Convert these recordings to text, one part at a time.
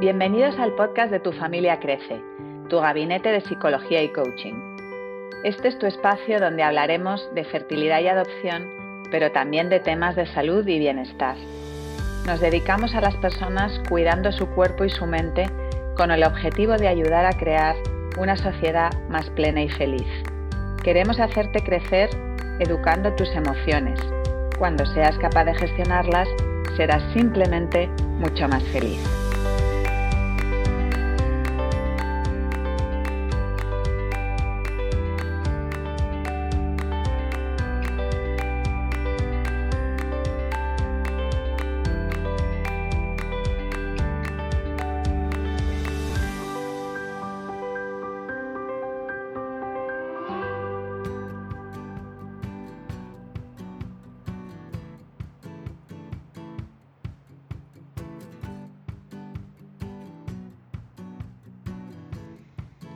Bienvenidos al podcast de Tu familia crece, tu gabinete de psicología y coaching. Este es tu espacio donde hablaremos de fertilidad y adopción, pero también de temas de salud y bienestar. Nos dedicamos a las personas cuidando su cuerpo y su mente con el objetivo de ayudar a crear una sociedad más plena y feliz. Queremos hacerte crecer educando tus emociones. Cuando seas capaz de gestionarlas, serás simplemente mucho más feliz.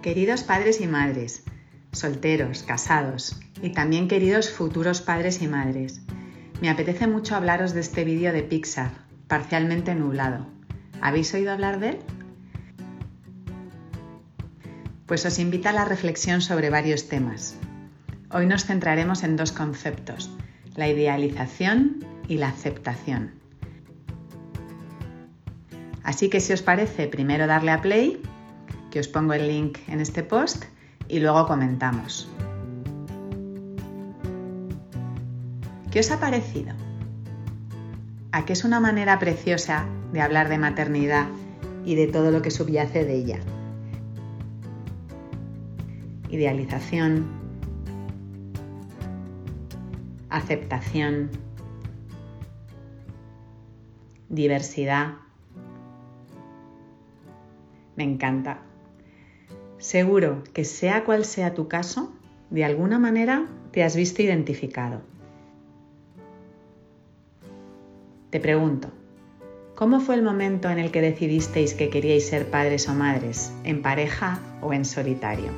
Queridos padres y madres, solteros, casados y también queridos futuros padres y madres, me apetece mucho hablaros de este vídeo de Pixar, parcialmente nublado. ¿Habéis oído hablar de él? Pues os invita a la reflexión sobre varios temas. Hoy nos centraremos en dos conceptos, la idealización y la aceptación. Así que si os parece, primero darle a play que os pongo el link en este post y luego comentamos. ¿Qué os ha parecido? ¿A qué es una manera preciosa de hablar de maternidad y de todo lo que subyace de ella? Idealización, aceptación, diversidad. Me encanta. Seguro que sea cual sea tu caso, de alguna manera te has visto identificado. Te pregunto, ¿cómo fue el momento en el que decidisteis que queríais ser padres o madres, en pareja o en solitario?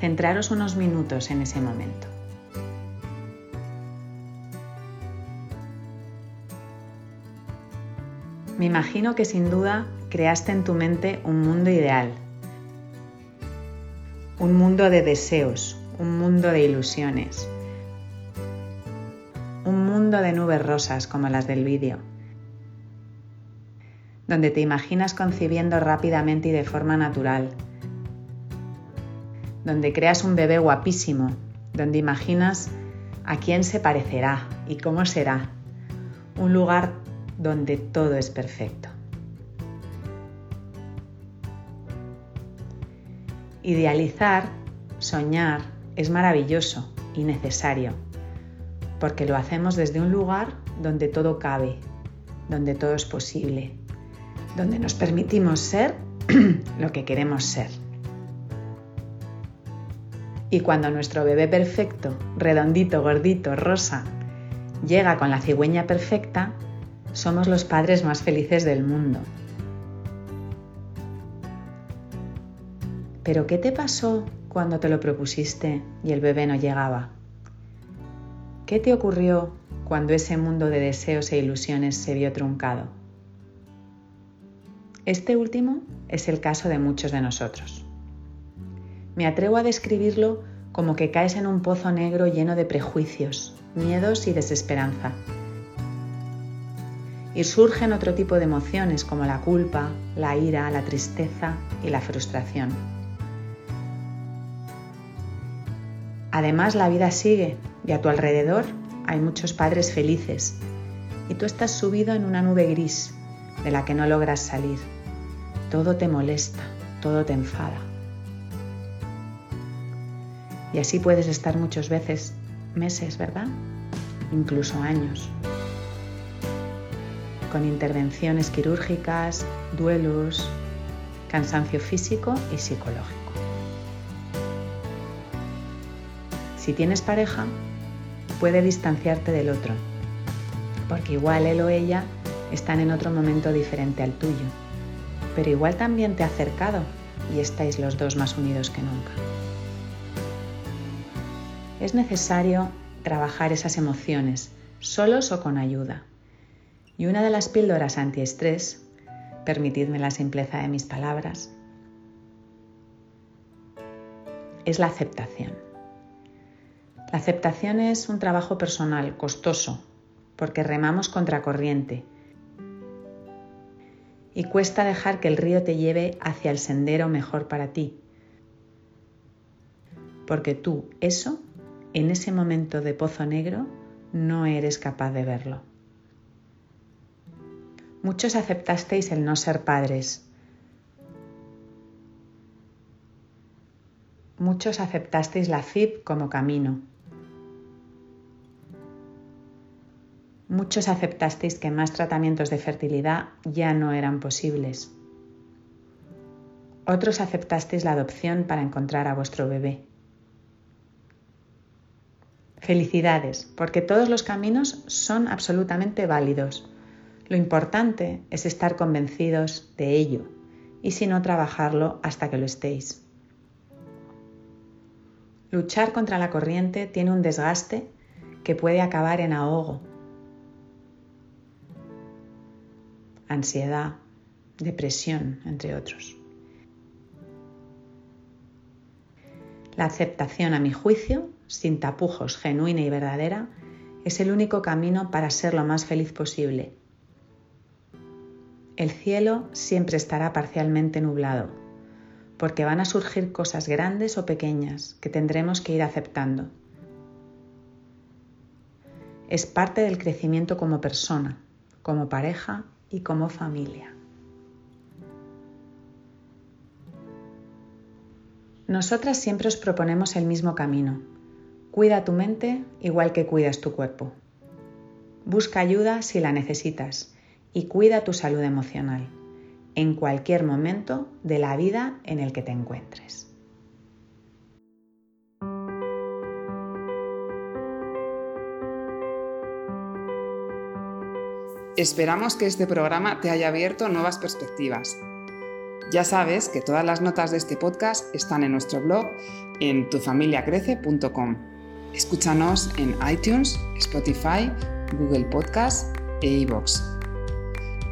Centraros unos minutos en ese momento. Me imagino que sin duda creaste en tu mente un mundo ideal, un mundo de deseos, un mundo de ilusiones, un mundo de nubes rosas como las del vídeo, donde te imaginas concibiendo rápidamente y de forma natural, donde creas un bebé guapísimo, donde imaginas a quién se parecerá y cómo será, un lugar donde todo es perfecto. Idealizar, soñar, es maravilloso y necesario, porque lo hacemos desde un lugar donde todo cabe, donde todo es posible, donde nos permitimos ser lo que queremos ser. Y cuando nuestro bebé perfecto, redondito, gordito, rosa, llega con la cigüeña perfecta, somos los padres más felices del mundo. Pero ¿qué te pasó cuando te lo propusiste y el bebé no llegaba? ¿Qué te ocurrió cuando ese mundo de deseos e ilusiones se vio truncado? Este último es el caso de muchos de nosotros. Me atrevo a describirlo como que caes en un pozo negro lleno de prejuicios, miedos y desesperanza y surgen otro tipo de emociones como la culpa, la ira, la tristeza y la frustración. Además, la vida sigue y a tu alrededor hay muchos padres felices y tú estás subido en una nube gris de la que no logras salir. Todo te molesta, todo te enfada. Y así puedes estar muchas veces, meses, ¿verdad? Incluso años con intervenciones quirúrgicas, duelos, cansancio físico y psicológico. Si tienes pareja, puede distanciarte del otro, porque igual él o ella están en otro momento diferente al tuyo, pero igual también te ha acercado y estáis los dos más unidos que nunca. Es necesario trabajar esas emociones, solos o con ayuda. Y una de las píldoras antiestrés permitidme la simpleza de mis palabras, es la aceptación. La aceptación es un trabajo personal, costoso, porque remamos contracorriente y cuesta dejar que el río te lleve hacia el sendero mejor para ti. Porque tú eso, en ese momento de pozo negro, no eres capaz de verlo. Muchos aceptasteis el no ser padres. Muchos aceptasteis la FIP como camino. Muchos aceptasteis que más tratamientos de fertilidad ya no eran posibles. Otros aceptasteis la adopción para encontrar a vuestro bebé. Felicidades, porque todos los caminos son absolutamente válidos. Lo importante es estar convencidos de ello y si no trabajarlo hasta que lo estéis. Luchar contra la corriente tiene un desgaste que puede acabar en ahogo ansiedad, depresión, entre otros. La aceptación, a mi juicio, sin tapujos, genuina y verdadera, es el único camino para ser lo más feliz posible. El cielo siempre estará parcialmente nublado, porque van a surgir cosas grandes o pequeñas que tendremos que ir aceptando. Es parte del crecimiento como persona, como pareja y como familia. Nosotras siempre os proponemos el mismo camino. Cuida tu mente igual que cuidas tu cuerpo. Busca ayuda si la necesitas y cuida tu salud emocional en cualquier momento de la vida en el que te encuentres. Esperamos que este programa te haya abierto nuevas perspectivas. Ya sabes que todas las notas de este podcast están en nuestro blog en tufamiliacrece.com. Escúchanos en iTunes, Spotify, Google Podcast e iVoox.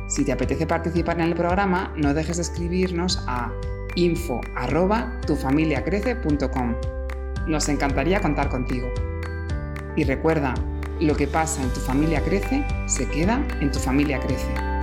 Si te apetece participar en el programa, no dejes de escribirnos a info@tufamiliacrece.com. Nos encantaría contar contigo. Y recuerda, lo que pasa en tu familia crece, se queda en tu familia crece.